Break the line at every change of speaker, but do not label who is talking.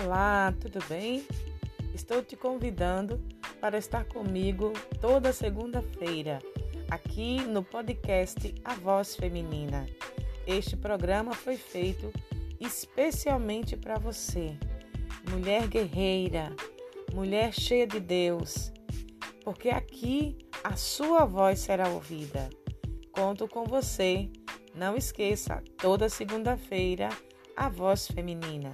Olá, tudo bem? Estou te convidando para estar comigo toda segunda-feira, aqui no podcast A Voz Feminina. Este programa foi feito especialmente para você, mulher guerreira, mulher cheia de Deus, porque aqui a sua voz será ouvida. Conto com você. Não esqueça, toda segunda-feira, a voz feminina.